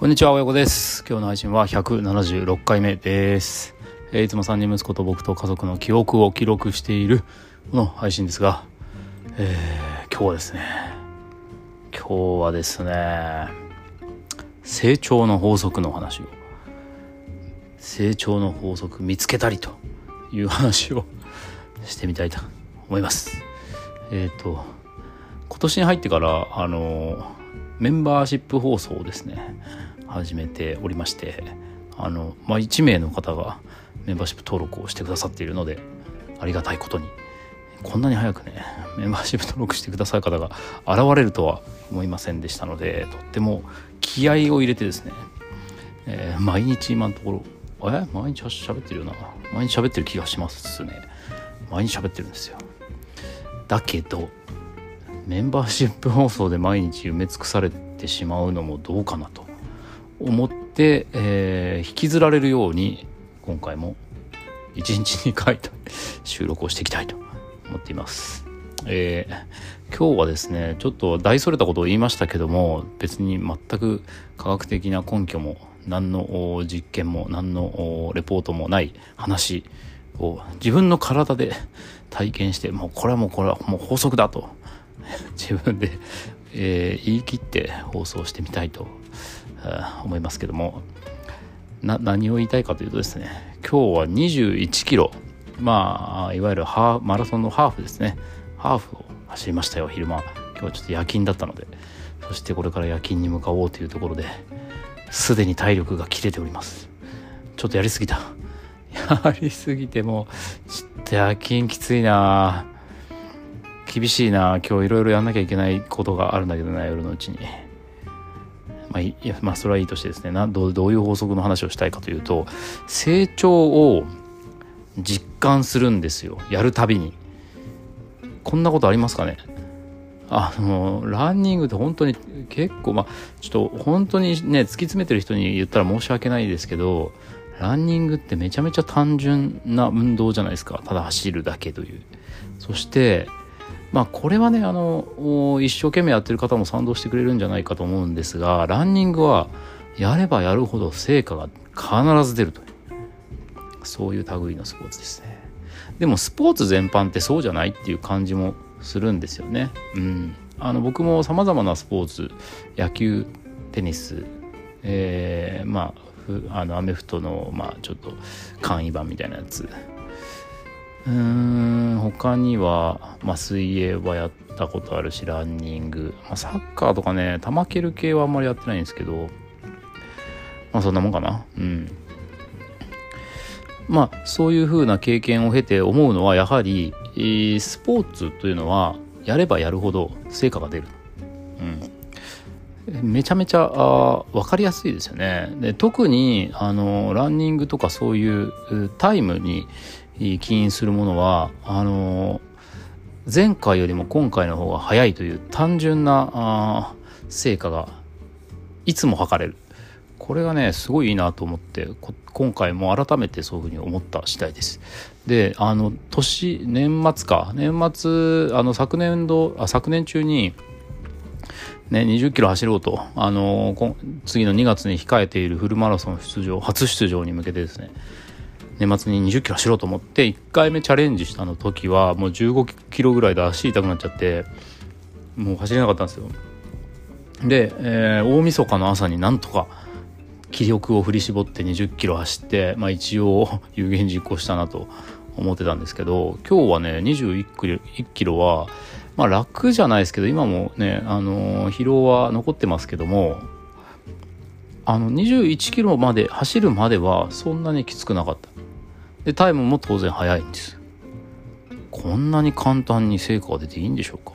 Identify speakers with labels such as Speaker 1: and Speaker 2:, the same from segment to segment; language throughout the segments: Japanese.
Speaker 1: こんにちは、親子です。今日の配信は176回目です。えー、いつも3人息子と僕と家族の記憶を記録しているの配信ですが、えー、今日はですね、今日はですね、成長の法則の話を、成長の法則見つけたりという話を してみたいと思います。えっ、ー、と、今年に入ってから、あの、メンバーシップ放送ですね、始めておりましてあの、まあ、1名の方がメンバーシップ登録をしてくださっているのでありがたいことにこんなに早くねメンバーシップ登録してくださる方が現れるとは思いませんでしたのでとっても気合を入れてですね、えー、毎日今のところえ毎日喋ってるよな毎日喋ってる気がしますね。毎日喋ってるんですよ。だけどメンバーシップ放送で毎日埋め尽くされてしまうのもどうかなと。思って、えー、引きずられるように今回も1日2回と収録をしていきたいと思っています。えー、今日はですねちょっと大それたことを言いましたけども別に全く科学的な根拠も何の実験も何のレポートもない話を自分の体で体験してもうこれはもうこれはもう法則だと自分で、えー、言い切って放送してみたいと思いますけども。な何を言いたいかというとですね今日は21キロ。まあいわゆるハーマラソンのハーフですね。ハーフを走りましたよ昼間。今日はちょっと夜勤だったので。そしてこれから夜勤に向かおうというところですでに体力が切れております。ちょっとやりすぎた。やりすぎてもちょっと夜勤きついな。厳しいな。今日いろいろやんなきゃいけないことがあるんだけどな夜のうちにまあ、いやまあそれはいいとしてですねなどどういう法則の話をしたいかというと成長を実感するんですよ。やるたびに。こんなことありますかね？あのランニングって本当に結構まあちょっと本当にね突き詰めてる人に言ったら申し訳ないですけどランニングってめちゃめちゃ単純な運動じゃないですか。ただ走るだけという。そしてまあこれはねあの一生懸命やってる方も賛同してくれるんじゃないかと思うんですがランニングはやればやるほど成果が必ず出るというそういう類のスポーツですね。でもスポーツ全般ってそうじゃないっていう感じもするんですよね。うん。あの僕もさまざまなスポーツ野球テニスえー、まああのアメフトのまあちょっと簡易版みたいなやつうーん他には、まあ、水泳はやったことあるしランニング、まあ、サッカーとかね球蹴る系はあんまりやってないんですけどまあそんなもんかな。うん。まあそういう風な経験を経て思うのはやはり、スポーツというのはやればやるほど成果が出る、うん、めちゃめちゃあ分かりやすいですよね。で特にあのランニングとかそういうタイムに起因するものはあの前回よりも今回の方が早いという単純な成果がいつも測れる。これがねすごいいいなと思って今回も改めてそういうふうに思った次第です。であの年年末か。年末あの昨年度あ昨年中にね、20キロ走ろうと、あの次の2月に控えているフルマラソン出場初出場に向けてですね。年末に20キロ走ろうと思って1回目チャレンジしたの時はもう15キロぐらいで足痛くなっちゃってもう走れなかったんですよ。で、えー、大晦日の朝になんとか気力を振り絞って20キロ走って、まあ、一応有言実行したなと思ってたんですけど今日はね21キロはまあ楽じゃないですけど今もね、あのー、疲労は残ってますけどもあの21キロまで走るまではそんなにきつくなかった。でタイムも当然速いんですこんなに簡単に成果が出ていいんでしょうか。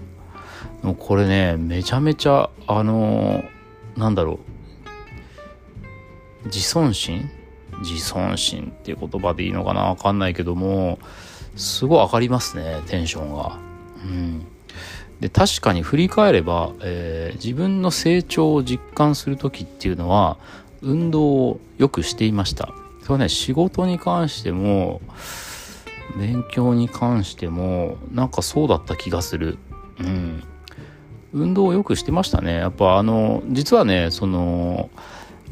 Speaker 1: これねめちゃめちゃあのー、なんだろう。自尊心？自尊心っていう言葉でいいのかな？わかんないけどもすごい上がりますねテンションが。うん。で確かに振り返れば、えー、自分の成長を実感する時っていうのは運動をよくしていました。それはね仕事に関しても勉強に関してもなんかそうだった気がする。うん。運動をよくしてましたね。やっぱあの実はねその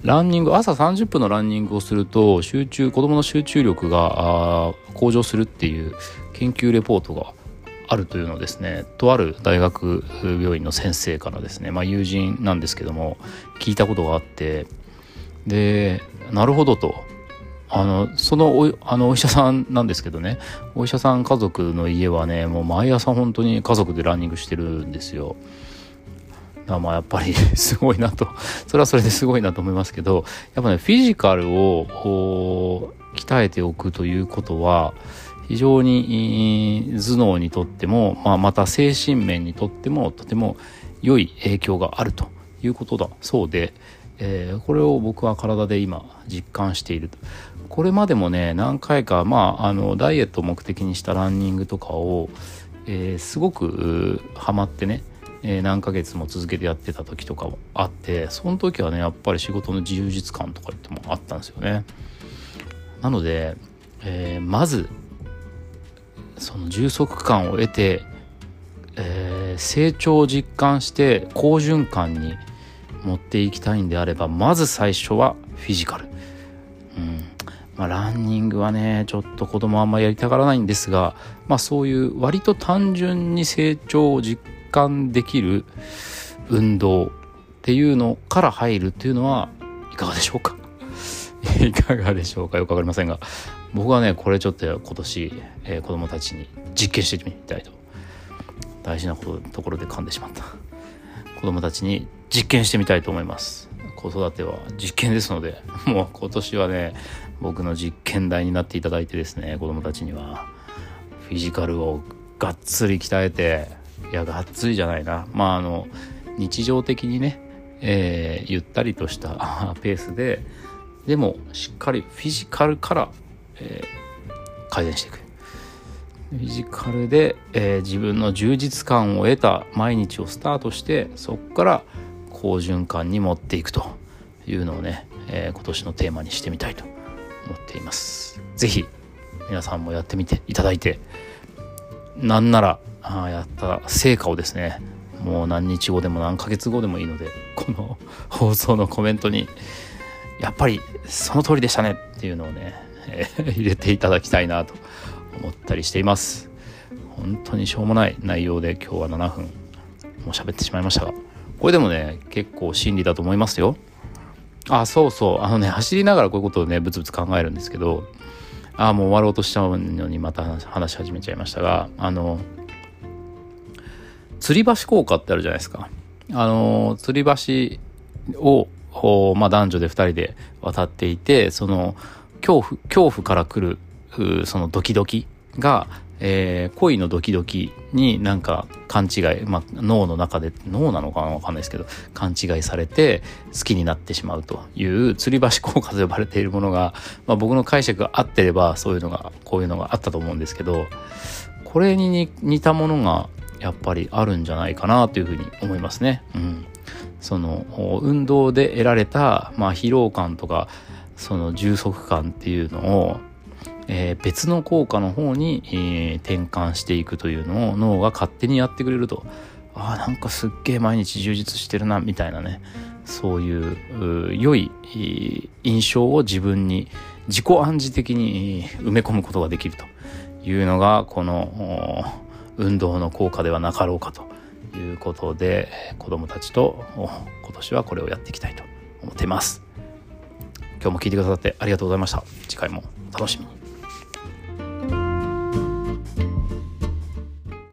Speaker 1: ランニング朝30分のランニングをすると集中子どもの集中力が向上するっていう研究レポートがあるというのですね。とある大学病院の先生からですね、まあ、友人なんですけども聞いたことがあって。でなるほどと。あのそのおあのお医者さんなんですけどね。お医者さん家族の家はねもう毎朝本当に家族でランニングしてるんですよ。まあやっぱり すごいなと。それはそれですごいなと思いますけどやっぱねフィジカルを鍛えておくということは非常に頭脳にとっても、まあ、また精神面にとってもとても良い影響があるということだそうで、えー、これを僕は体で今実感していると。これまでもね何回かまああのダイエットを目的にしたランニングとかを、えー、すごくハマってねえー、何ヶ月も続けてやってた時とかもあってその時はねやっぱり仕事の充実感とかってもあったんですよね。なので、えー、まずその充足感を得て、えー、成長を実感して好循環に持っていきたいんであればまず最初はフィジカル、まあ、ランニングはねちょっと子供あんまやりたがらないんですが、まあ、そういう割と単純に成長を実感できる運動っていうのから入るっていうのはいかがでしょうか？いかがでしょうか？よくわかりませんが僕はねこれちょっと今年、えー、子供たちに実験してみたいと。大事なことところで噛んでしまった。子供たちに実験してみたいと思います。子育ては実験ですので もう今年はね僕の実験台になっていただいてですね子供たちには。フィジカルをがっつり鍛えていやがっつりじゃないな。まああの日常的にね、えー、ゆったりとした ペースででもしっかりフィジカルからえー、改善していく。フィジカルで、えー、自分の充実感を得た毎日をスタートしてそこから好循環に持っていくというのをね、えー、今年のテーマにしてみたいと思っています。是非皆さんもやってみていただいてなんならあやった成果をですねもう何日後でも何ヶ月後でもいいのでこの 放送のコメントにやっぱりその通りでしたねっていうのをねえー、入れていただきたいなと思ったりしています。本当にしょうもない内容で今日は7分もう喋ってしまいましたがこれでもね結構真理だと思いますよ。あそうそう。あのね走りながらこういうことをねブツブツ考えるんですけどあもう終わろうとしちゃうのにまた話し始めちゃいましたがあの吊り橋効果ってあるじゃないですか。あの吊り橋を、まあ、男女で2人で渡っていてその恐怖、恐怖から来る、そのドキドキが、えー、恋のドキドキになんか勘違い、まあ、脳の中で脳なのかなわかんないですけど勘違いされて好きになってしまうという吊り橋効果と呼ばれているものが、まあ、僕の解釈が合ってればそういうのがこういうのがあったと思うんですけどこれに似たものがやっぱりあるんじゃないかなというふうに思いますね。うん、その運動で得られた、まあ、疲労感とかその充足感っていうのを、えー、別の効果の方に、えー、転換していくというのを脳が勝手にやってくれると。あなんかすっげえ毎日充実してるなみたいなね。そういう良い印象を自分に自己暗示的に埋め込むことができるというのがこの運動の効果ではなかろうかということで子どもたちと今年はこれをやっていきたいと思っています。今日も聞いてくださってありがとうございました。次回も楽しみに。